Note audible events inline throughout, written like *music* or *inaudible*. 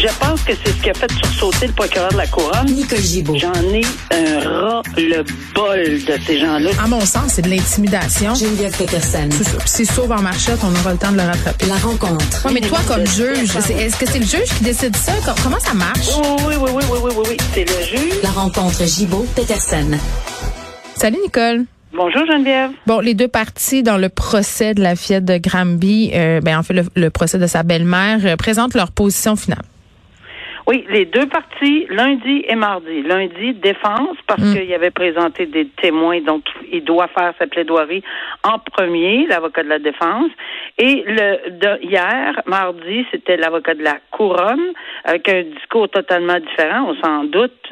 Je pense que c'est ce qui a fait sursauter le procureur de la Couronne. Nicole Gibault. J'en ai un ras le bol de ces gens-là. À mon sens, c'est de l'intimidation. Geneviève Peterson. C'est ça. Puis C'est sauve en marchette, on aura le temps de le rattraper. La rencontre. Ouais, mais toi, comme juge, est-ce que c'est le juge qui décide ça? Com- Comment ça marche? Oui, oui, oui, oui, oui, oui, oui, oui. C'est le juge. La rencontre Gibault-Peterson. Salut, Nicole. Bonjour Geneviève. Bon, les deux parties dans le procès de la fillette de Granby, euh, ben, en fait, le, le procès de sa belle-mère, euh, présentent leur position finale. Oui, les deux parties, lundi et mardi. Lundi, défense, parce Mm. qu'il avait présenté des témoins, donc il doit faire sa plaidoirie en premier, l'avocat de la défense. Et le de, hier, mardi, c'était l'avocat de la couronne, avec un discours totalement différent, on s'en doute.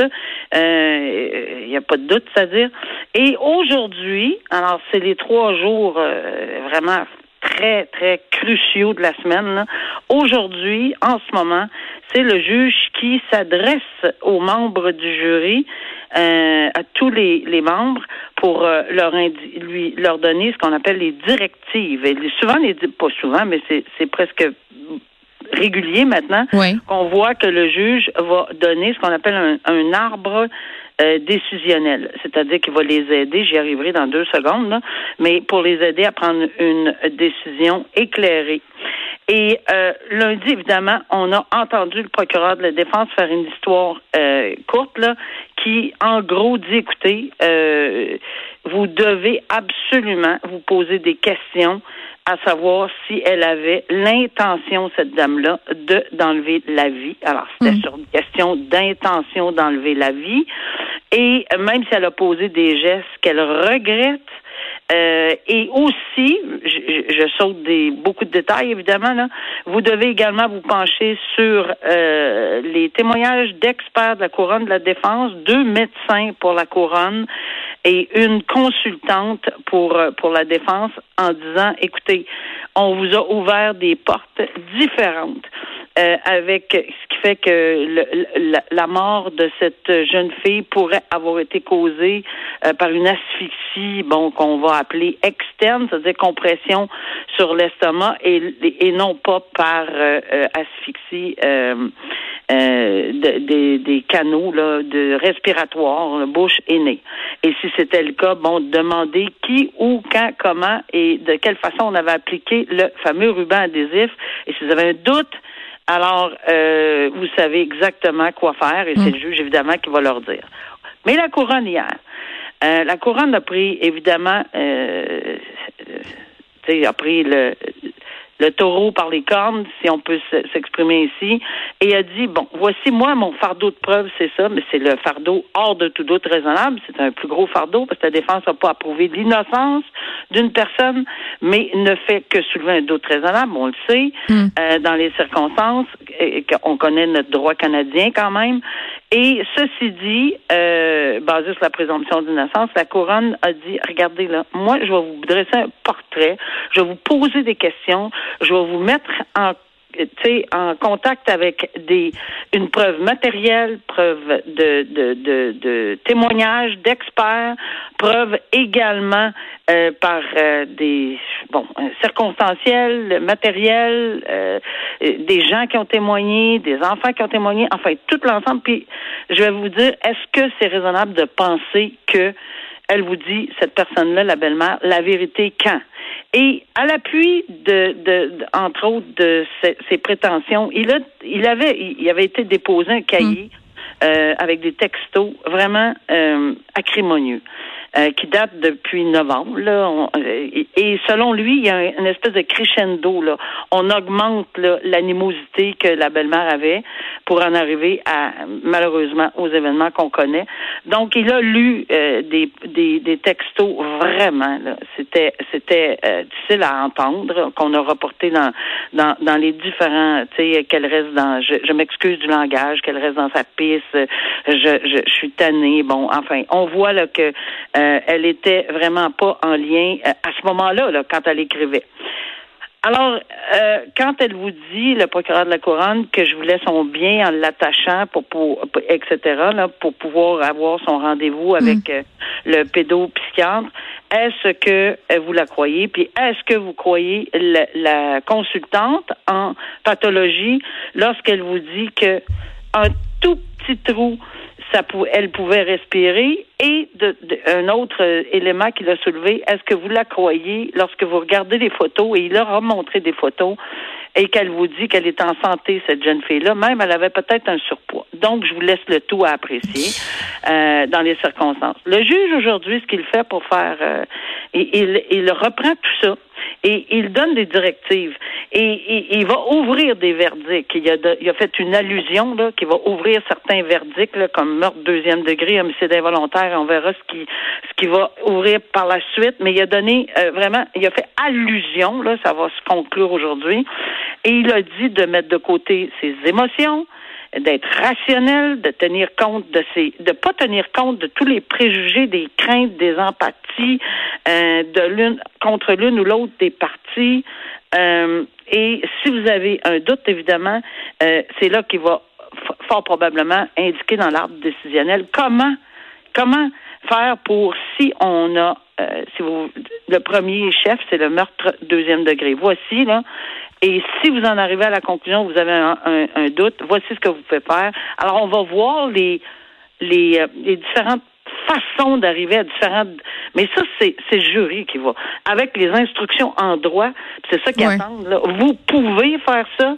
Euh, Il n'y a pas de doute, c'est-à-dire. Et aujourd'hui, alors c'est les trois jours euh, vraiment très, très cruciaux de la semaine. Aujourd'hui, en ce moment, c'est le juge qui s'adresse aux membres du jury, euh, à tous les, membres, pour euh, leur lui leur donner ce qu'on appelle les directives. Et souvent, pas souvent, mais c'est presque régulier maintenant Oui. qu'on voit que le juge va donner ce qu'on appelle un, un arbre euh, décisionnel, c'est-à-dire qu'il va les aider, j'y arriverai dans deux secondes, là, mais pour les aider à prendre une décision éclairée. Et euh, lundi, évidemment, on a entendu le procureur de la défense faire une histoire euh, courte là, qui, en gros, dit écoutez, euh, vous devez absolument vous poser des questions à savoir si elle avait l'intention, cette dame-là, de d'enlever la vie. Alors, c'était Mm. sur une question d'intention d'enlever la vie. Et même si elle a posé des gestes qu'elle regrette, euh, et aussi, je, je- saute des beaucoup de détails évidemment là. Vous devez également vous pencher sur euh, les témoignages d'experts de la couronne de la défense, deux médecins pour la couronne et une consultante pour euh, pour la défense en disant écoutez, on vous a ouvert des portes différentes. Euh, avec ce qui fait que le- la, la mort de cette jeune fille pourrait avoir été causée euh, par une asphyxie, bon, qu'on va appeler externe, c'est-à-dire compression sur l'estomac et, et non pas par euh, euh, asphyxie euh, euh, de- des, des canaux là, de respiratoires, bouche et nez. Et si c'était le cas, bon, demander qui, où, quand, comment et de quelle façon on avait appliqué le fameux ruban adhésif. Et si vous avez un doute, alors euh, vous savez exactement quoi faire et c'est le juge évidemment qui va leur dire. Mais la couronne hier, euh, la couronne a pris évidemment, euh, euh, tu sais, a pris le le taureau par les cornes, si on peut s'exprimer ici, et a dit, bon, voici moi, mon fardeau de preuve, c'est ça, mais c'est le fardeau hors de tout doute raisonnable, c'est un plus gros fardeau, parce que la défense n'a pas approuvé l'innocence d'une personne, mais ne fait que soulever un doute raisonnable, on le sait, Mm. euh, dans les circonstances, et, et qu'on connaît notre droit canadien quand même. Et ceci dit, euh, basé sur la présomption d'innocence, la couronne a dit, regardez là, moi, je vais vous dresser un portrait, je vais vous poser des questions, je vais vous mettre en en contact avec des une preuve matérielle, preuve de de, de, de témoignages d'experts, preuve également euh, par euh, des bon euh, circonstanciels, matériels, euh, euh, des gens qui ont témoigné, des enfants qui ont témoigné, enfin tout l'ensemble. Puis je vais vous dire, est-ce que c'est raisonnable de penser que elle vous dit, cette personne-là, la belle-mère, la vérité quand? Et à l'appui de, de, de- entre autres, de ces prétentions, il a, il avait, il avait été déposé un cahier euh, avec des textos vraiment euh, acrimonieux. Euh, qui date depuis novembre. Là, euh, et, selon lui, il y a un- une espèce de crescendo. Là. On augmente l'animosité que la belle-mère avait pour en arriver à malheureusement aux événements qu'on connaît. Donc, il a lu euh, des, des, des textos vraiment. C'était c'était euh, difficile à entendre qu'on a reporté dans dans, dans les différents. Tu sais, qu'elle reste dans. Je, je m'excuse du langage, qu'elle reste dans sa piste. Je, je, je suis tannée. Bon, enfin, on voit là que euh, elle était vraiment pas en lien euh, à ce moment-là, là, quand elle écrivait. Alors, euh, quand elle vous dit, le procureur de la couronne, que je voulais son bien en l'attachant pour, pour, etc., là, pour pouvoir avoir son rendez-vous avec euh, le pédopsychiatre, est-ce que euh, vous la croyez? Puis est-ce que vous croyez la, la consultante en pathologie lorsqu'elle vous dit que un tout petit trou ça elle pouvait respirer. Et un autre euh, élément qu'il a soulevé, est-ce que vous la croyez lorsque vous regardez les photos, et il leur a montré des photos, et qu'elle vous dit qu'elle est en santé, cette jeune fille-là, même elle avait peut-être un surpoids. Donc, je vous laisse le tout à apprécier euh, dans les circonstances. Le juge, aujourd'hui, ce qu'il fait pour faire... Euh, il, il reprend tout ça et il donne des directives et, il va ouvrir des verdicts. Il a, il a fait une allusion là qui va ouvrir certains verdicts là, comme meurtre deuxième degré, homicide involontaire. On verra ce qui ce qui va ouvrir par la suite. Mais il a donné euh, vraiment, il a fait allusion là, ça va se conclure aujourd'hui. Et il a dit de mettre de côté ses émotions, d'être rationnel, de tenir compte de ces, de pas tenir compte de tous les préjugés, des craintes, des empathies euh, de l'une contre l'une ou l'autre des parties. Euh, et si vous avez un doute, évidemment, euh, c'est là qu'il va fort probablement indiquer dans l'arbre décisionnel comment comment faire pour si on a si vous le premier chef c'est le meurtre deuxième degré. Voici là et si vous en arrivez à la conclusion, vous avez un, doute, voici ce que vous pouvez faire. Alors, on va voir les, les, euh, les différentes façons d'arriver à différentes. Mais ça, c'est le jury qui va. Avec les instructions en droit, c'est ça qu'ils attendent. Là. Vous pouvez faire ça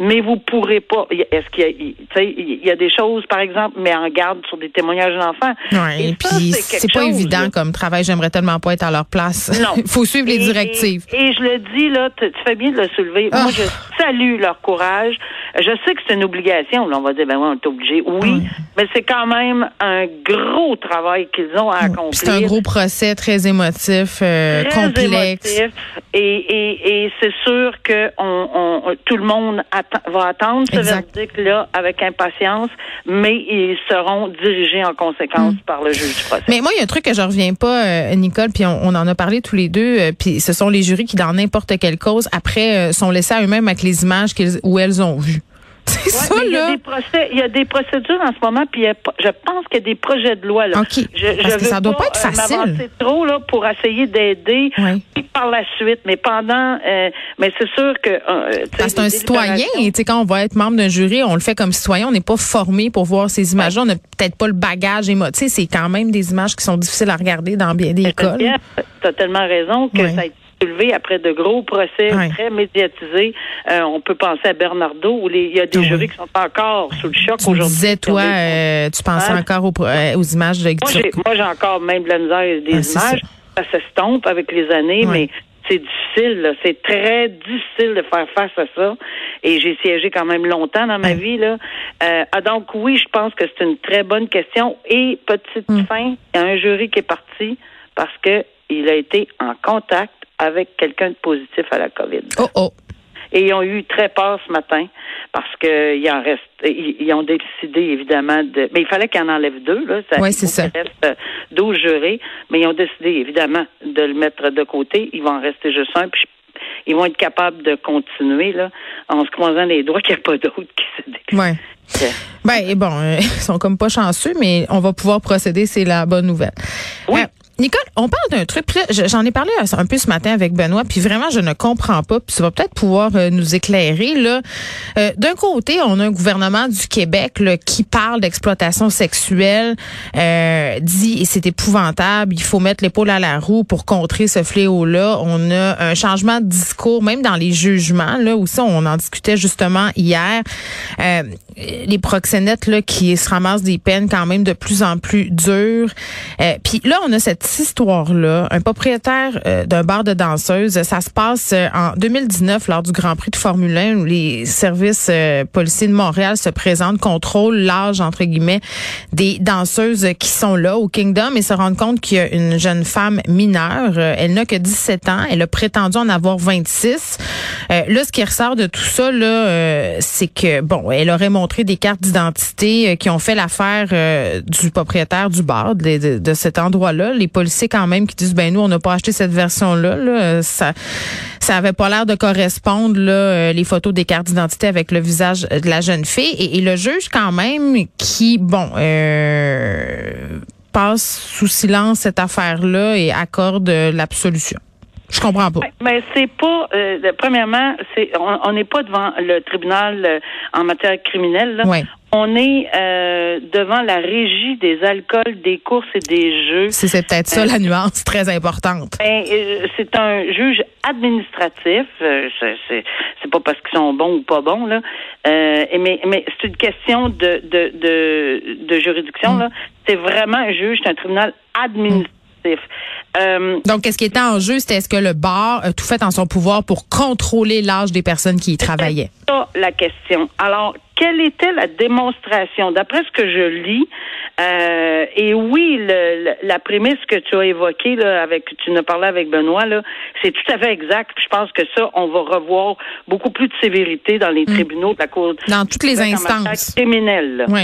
mais vous pourrez pas. Est-ce qu'il y a, il y a des choses, par exemple, mais en garde sur des témoignages d'enfants. Oui, et puis c'est pas évident comme travail. J'aimerais tellement pas être à leur place. Non. Il *laughs* faut suivre les directives. Et, je le dis là, tu fais bien de le soulever. Moi, je ah. salue leur courage. Je sais que c'est une obligation. Là, on va dire, ben oui, on est obligé. Oui, mais c'est quand même un gros travail qu'ils ont à accomplir. C'est un gros procès très émotif, euh, très complexe. Émotif. Et, et, et c'est sûr que on, on, tout le monde va attendre ce verdict-là avec impatience, mais ils seront dirigés en conséquence hmm. par le juge du procès. Mais moi, il y a un truc que je reviens pas, euh, Nicole, puis on, en a parlé tous les deux, euh, puis ce sont les jurys qui, dans n'importe quelle cause, après, sont laissés à eux-mêmes avec les images où elles ont vues. *laughs* C'est ça, Il y, a des procès, il y a des procédures en ce moment, puis je pense qu'il y a des projets de loi. Là. OK. Je, Parce que ça doit pas, être euh, facile. trop là, pour essayer d'aider par la suite. Mais pendant... Euh, mais c'est sûr que... Euh, c'est un citoyen. Quand on va être membre d'un jury, on le fait comme citoyen. On n'est pas formé pour voir ces images-là. On n'a peut-être pas le bagage émotif. C'est quand même des images qui sont difficiles à regarder dans bien des écoles. Tu as tellement raison que ça a été après de gros procès très médiatisés. Euh, on peut penser à Bernardo où il y a des jurys qui sont encore sous le choc aujourd'hui. disais, toi, euh, tu pensais hein? encore euh, aux, images de Moi, j'ai encore même de la misère des images. Ça. ça s'estompe avec les années, mais c'est difficile. C'est très difficile de faire face à ça. Et j'ai siégé quand même longtemps dans ma vie. Là. Ah, donc oui, je pense que c'est une très bonne question. Et petite mm. fin, il y a un jury qui est parti parce que il a été en contact avec quelqu'un de positif à la COVID. Oh oh. Et ils ont eu très peur ce matin parce qu'ils en reste, ils, ont décidé évidemment de, mais il fallait qu'il en enlève deux là. oui, c'est ça. Il reste 12 jurés, mais ils ont décidé évidemment de le mettre de côté. Il va en rester juste un, puis ils vont être capables de continuer là, en se croisant les doigts *laughs* qu'il n'y a pas d'autres qui se déclarent. Ouais. Ben, bon, euh, *laughs* ils sont comme pas chanceux, mais on va pouvoir procéder, c'est la bonne nouvelle. Oui. Euh, Nicole, on parle d'un truc. J'en ai parlé un peu ce matin avec Benoît, puis vraiment, je ne comprends pas. Puis ça va peut-être pouvoir euh, nous éclairer. Là, euh, d'un côté, on a un gouvernement du Québec qui parle d'exploitation sexuelle, euh, dit et c'est épouvantable. Il faut mettre l'épaule à la roue pour contrer ce fléau-là. On a un changement de discours, même dans les jugements. Là aussi, on en discutait justement hier. Les proxénètes là qui se ramassent des peines quand même de plus en plus dures. puis là, on a cette histoire-là, un propriétaire euh, d'un bar de danseuses, ça se passe euh, en 2019 lors du Grand Prix de Formule 1 où les services euh, policiers de Montréal se présentent, contrôlent l'âge, entre guillemets, des danseuses qui sont là au Kingdom et se rendent compte qu'il y a une jeune femme mineure. elle n'a que 17 ans. Elle a prétendu en avoir 26. là, ce qui ressort de tout ça, c'est que, bon, elle aurait montré des cartes d'identité qui ont fait l'affaire du propriétaire du bar, de, cet endroit-là. Policiers quand même qui disent ben nous on n'a pas acheté cette version là, là. ça ça avait pas l'air de correspondre là euh, les photos des cartes d'identité avec le visage de la jeune fille et, le juge quand même qui bon euh, passe sous silence cette affaire là et accorde l'absolution. Je comprends pas. Mais c'est pas. Euh, premièrement, c'est on n'est pas devant le tribunal euh, en matière criminelle. Là. On est euh, devant la régie des alcools, des courses et des jeux. C'est peut-être ça la nuance très importante. Ben, c'est un juge administratif. c'est pas parce qu'ils sont bons ou pas bons là. mais mais c'est une question de de de, de juridiction mm. là. C'est vraiment un juge, c'est un tribunal administratif. Euh, Donc, qu'est-ce qui était en jeu, c'était est-ce que le bar a tout fait en son pouvoir pour contrôler l'âge des personnes qui y travaillaient? C'est ça la question. Alors, quelle était la démonstration? D'après ce que je lis, euh, et oui, la prémisse que tu as évoquée, là, avec, tu ne parlais avec Benoît, là, c'est tout à fait exact. je pense que ça, on va revoir beaucoup plus de sévérité dans les mm. tribunaux de la Cour. Dans toutes les instances. Criminelles. Oui.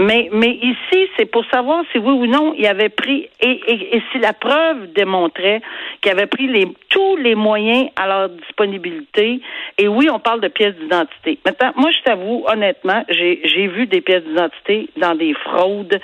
Mais, mais ici, c'est pour savoir si oui ou non il avait pris et, et, si la preuve démontrait qu'il avait pris les, tous les moyens à leur disponibilité. Et oui, on parle de pièces d'identité. Maintenant, moi, je t'avoue, honnêtement, j'ai vu des pièces d'identité dans des fraudes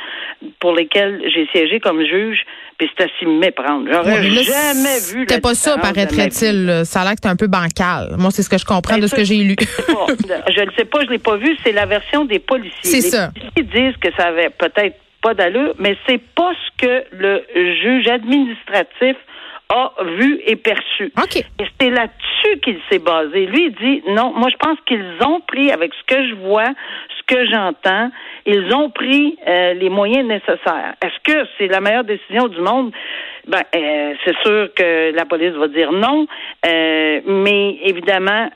pour lesquelles j'ai siégé comme juge, puis à s'y méprendre. J'aurais jamais vu. C'était pas ça, paraîtrait-il. Ça a l'air que c'était un peu bancal. Moi, c'est ce que je comprends ben, de ce que j'ai lu. *laughs* je ne sais pas, je l'ai pas vu. C'est la version des policiers. C'est ça. Policiers disent que ça avait peut-être pas d'allure, mais c'est pas ce que le juge administratif a vu et perçu. Et c'est là-dessus qu'il s'est basé. Lui, il dit non, moi je pense qu'ils ont pris, avec ce que je vois, ce que j'entends, ils ont pris euh, les moyens nécessaires. Est-ce que c'est la meilleure décision du monde? Ben, euh, c'est sûr que la police va dire non, euh, mais évidemment,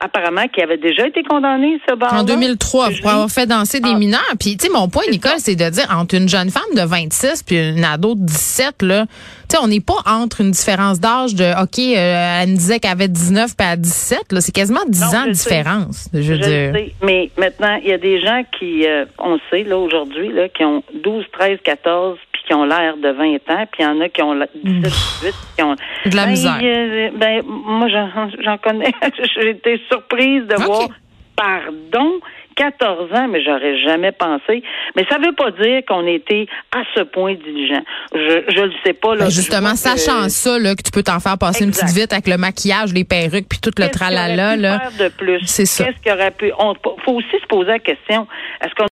apparemment, qu'il avait déjà été condamné, ce bar En 2003, pour avoir fait danser des ah. mineurs. Puis, tu sais, mon point, Nicole, c'est de dire, entre une jeune femme de 26 puis une ado de 17, là, tu sais, on n'est pas entre une différence d'âge de, OK, elle me disait qu'elle avait 19 puis à 17, là, c'est quasiment 10 ans de différence. Je, veux dire. Sais, mais maintenant, il y a des gens qui, euh, on sait, là, aujourd'hui, là, qui ont 12, 13, 14, puis qui ont l'air de 20 ans, puis il y en a qui ont 17, 18, qui ont... De la ben, misère. ben, moi, j'en connais. *laughs* J'ai été surprise de voir, pardon, 14 ans, mais j'aurais jamais pensé. Mais ça veut pas dire qu'on était à ce point diligent. Je je le sais pas là. Ben, justement, sachant ça là que tu peux t'en faire passer une petite vite avec le maquillage, les perruques puis tout le tralala là. de plus? C'est ça. Qu'est-ce qu'il aurait pu? On faut aussi se poser la question est-ce qu'on